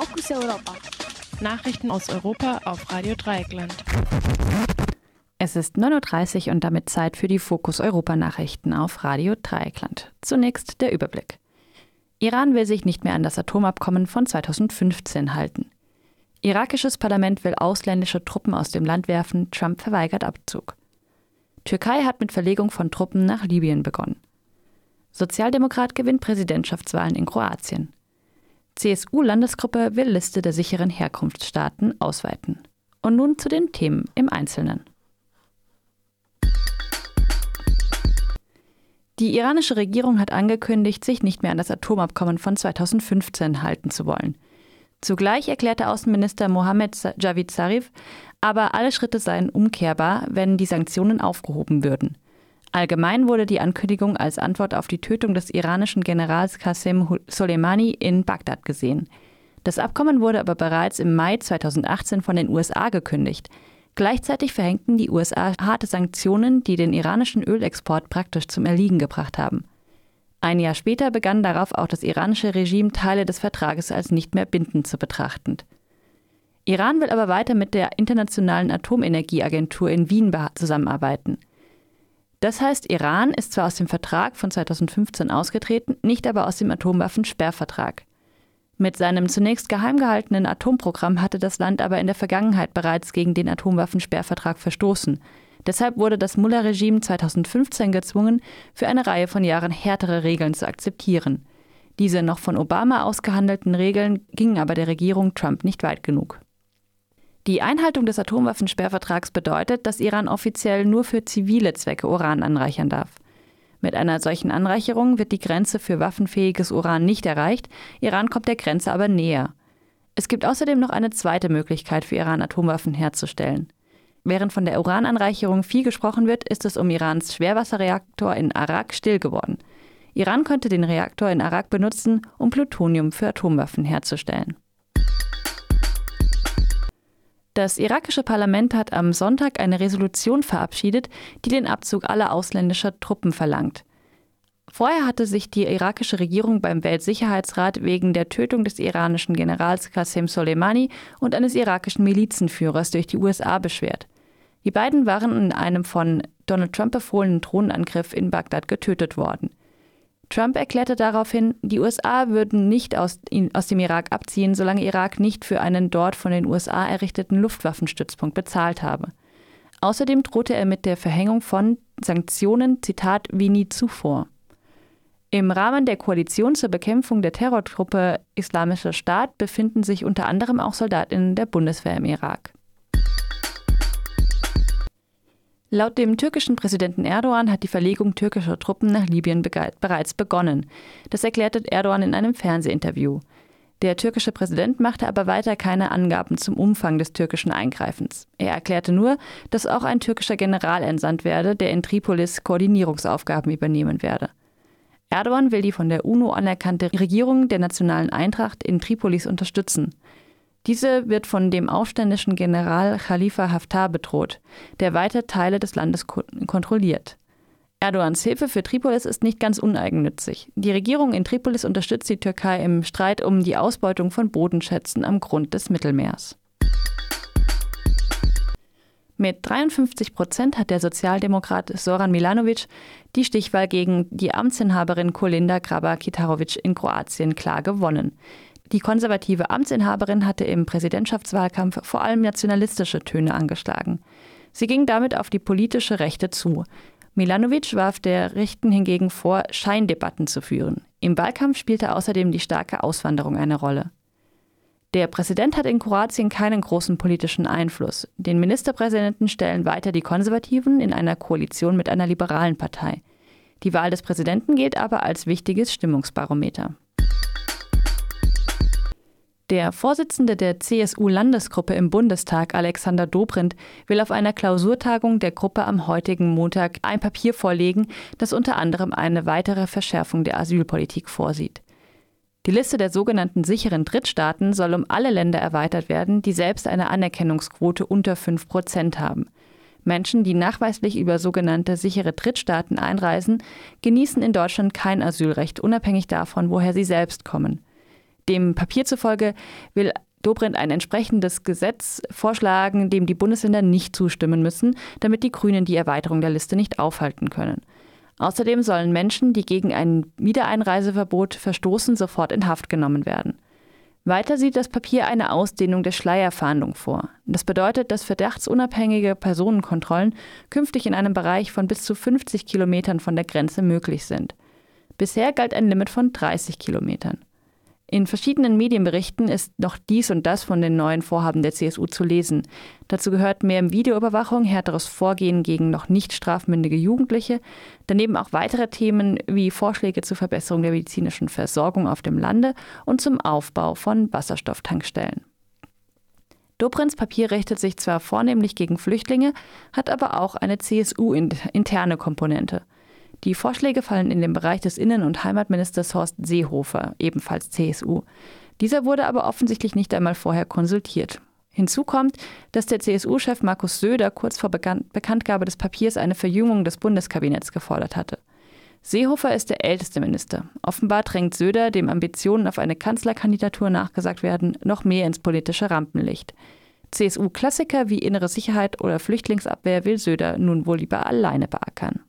Fokus Europa. Nachrichten aus Europa auf Radio Dreieckland. Es ist 9.30 Uhr und damit Zeit für die Fokus Europa Nachrichten auf Radio Dreieckland. Zunächst der Überblick. Iran will sich nicht mehr an das Atomabkommen von 2015 halten. Irakisches Parlament will ausländische Truppen aus dem Land werfen, Trump verweigert Abzug. Türkei hat mit Verlegung von Truppen nach Libyen begonnen. Sozialdemokrat gewinnt Präsidentschaftswahlen in Kroatien. CSU-Landesgruppe will Liste der sicheren Herkunftsstaaten ausweiten. Und nun zu den Themen im Einzelnen. Die iranische Regierung hat angekündigt, sich nicht mehr an das Atomabkommen von 2015 halten zu wollen. Zugleich erklärte Außenminister Mohammed Javid Zarif, aber alle Schritte seien umkehrbar, wenn die Sanktionen aufgehoben würden. Allgemein wurde die Ankündigung als Antwort auf die Tötung des iranischen Generals Qasem Soleimani in Bagdad gesehen. Das Abkommen wurde aber bereits im Mai 2018 von den USA gekündigt. Gleichzeitig verhängten die USA harte Sanktionen, die den iranischen Ölexport praktisch zum Erliegen gebracht haben. Ein Jahr später begann darauf auch das iranische Regime, Teile des Vertrages als nicht mehr bindend zu betrachten. Iran will aber weiter mit der Internationalen Atomenergieagentur in Wien zusammenarbeiten. Das heißt, Iran ist zwar aus dem Vertrag von 2015 ausgetreten, nicht aber aus dem Atomwaffensperrvertrag. Mit seinem zunächst geheim gehaltenen Atomprogramm hatte das Land aber in der Vergangenheit bereits gegen den Atomwaffensperrvertrag verstoßen. Deshalb wurde das Mullah-Regime 2015 gezwungen, für eine Reihe von Jahren härtere Regeln zu akzeptieren. Diese noch von Obama ausgehandelten Regeln gingen aber der Regierung Trump nicht weit genug. Die Einhaltung des Atomwaffensperrvertrags bedeutet, dass Iran offiziell nur für zivile Zwecke Uran anreichern darf. Mit einer solchen Anreicherung wird die Grenze für waffenfähiges Uran nicht erreicht, Iran kommt der Grenze aber näher. Es gibt außerdem noch eine zweite Möglichkeit für Iran, Atomwaffen herzustellen. Während von der Urananreicherung viel gesprochen wird, ist es um Irans Schwerwasserreaktor in Arak still geworden. Iran könnte den Reaktor in Arak benutzen, um Plutonium für Atomwaffen herzustellen. Das irakische Parlament hat am Sonntag eine Resolution verabschiedet, die den Abzug aller ausländischer Truppen verlangt. Vorher hatte sich die irakische Regierung beim Weltsicherheitsrat wegen der Tötung des iranischen Generals Qasem Soleimani und eines irakischen Milizenführers durch die USA beschwert. Die beiden waren in einem von Donald Trump befohlenen Drohnenangriff in Bagdad getötet worden. Trump erklärte daraufhin, die USA würden nicht aus, aus, dem Irak abziehen, solange Irak nicht für einen dort von den USA errichteten Luftwaffenstützpunkt bezahlt habe. Außerdem drohte er mit der Verhängung von Sanktionen, Zitat, wie nie zuvor. Im Rahmen der Koalition zur Bekämpfung der Terrortruppe Islamischer Staat befinden sich unter anderem auch Soldatinnen der Bundeswehr im Irak. Laut dem türkischen Präsidenten Erdogan hat die Verlegung türkischer Truppen nach Libyen bereits begonnen. Das erklärte Erdogan in einem Fernsehinterview. Der türkische Präsident machte aber weiter keine Angaben zum Umfang des türkischen Eingreifens. Er erklärte nur, dass auch ein türkischer General entsandt werde, der in Tripolis Koordinierungsaufgaben übernehmen werde. Erdogan will die von der UNO anerkannte Regierung der nationalen Eintracht in Tripolis unterstützen. Diese wird von dem aufständischen General Khalifa Haftar bedroht, der weite Teile des Landes kontrolliert. Erdogans Hilfe für Tripolis ist nicht ganz uneigennützig. Die Regierung in Tripolis unterstützt die Türkei im Streit um die Ausbeutung von Bodenschätzen am Grund des Mittelmeers. Mit 53 Prozent hat der Sozialdemokrat Soran Milanovic die Stichwahl gegen die Amtsinhaberin Kolinda Grabar-Kitarovic in Kroatien klar gewonnen. Die konservative Amtsinhaberin hatte im Präsidentschaftswahlkampf vor allem nationalistische Töne angeschlagen. Sie ging damit auf die politische Rechte zu. Milanovic warf der Rechten hingegen vor, Scheindebatten zu führen. Im Wahlkampf spielte außerdem die starke Auswanderung eine Rolle. Der Präsident hat in Kroatien keinen großen politischen Einfluss. Den Ministerpräsidenten stellen weiter die Konservativen in einer Koalition mit einer liberalen Partei. Die Wahl des Präsidenten gilt aber als wichtiges Stimmungsbarometer. Der Vorsitzende der CSU-Landesgruppe im Bundestag, Alexander Dobrindt, will auf einer Klausurtagung der Gruppe am heutigen Montag ein Papier vorlegen, das unter anderem eine weitere Verschärfung der Asylpolitik vorsieht. Die Liste der sogenannten sicheren Drittstaaten soll um alle Länder erweitert werden, die selbst eine Anerkennungsquote unter 5 Prozent haben. Menschen, die nachweislich über sogenannte sichere Drittstaaten einreisen, genießen in Deutschland kein Asylrecht, unabhängig davon, woher sie selbst kommen. Dem Papier zufolge will Dobrindt ein entsprechendes Gesetz vorschlagen, dem die Bundesländer nicht zustimmen müssen, damit die Grünen die Erweiterung der Liste nicht aufhalten können. Außerdem sollen Menschen, die gegen ein Wiedereinreiseverbot verstoßen, sofort in Haft genommen werden. Weiter sieht das Papier eine Ausdehnung der Schleierfahndung vor. Das bedeutet, dass verdachtsunabhängige Personenkontrollen künftig in einem Bereich von bis zu 50 Kilometern von der Grenze möglich sind. Bisher galt ein Limit von 30 Kilometern. In verschiedenen Medienberichten ist noch dies und das von den neuen Vorhaben der CSU zu lesen. Dazu gehört mehr Videoüberwachung, härteres Vorgehen gegen noch nicht strafmündige Jugendliche, daneben auch weitere Themen wie Vorschläge zur Verbesserung der medizinischen Versorgung auf dem Lande und zum Aufbau von Wasserstofftankstellen. Dobrins Papier richtet sich zwar vornehmlich gegen Flüchtlinge, hat aber auch eine CSU-interne Komponente. Die Vorschläge fallen in den Bereich des Innen- und Heimatministers Horst Seehofer, ebenfalls CSU. Dieser wurde aber offensichtlich nicht einmal vorher konsultiert. Hinzu kommt, dass der CSU-Chef Markus Söder kurz vor Bekanntgabe des Papiers eine Verjüngung des Bundeskabinetts gefordert hatte. Seehofer ist der älteste Minister. Offenbar drängt Söder, dem Ambitionen auf eine Kanzlerkandidatur nachgesagt werden, noch mehr ins politische Rampenlicht. CSU-Klassiker wie innere Sicherheit oder Flüchtlingsabwehr will Söder nun wohl lieber alleine beackern.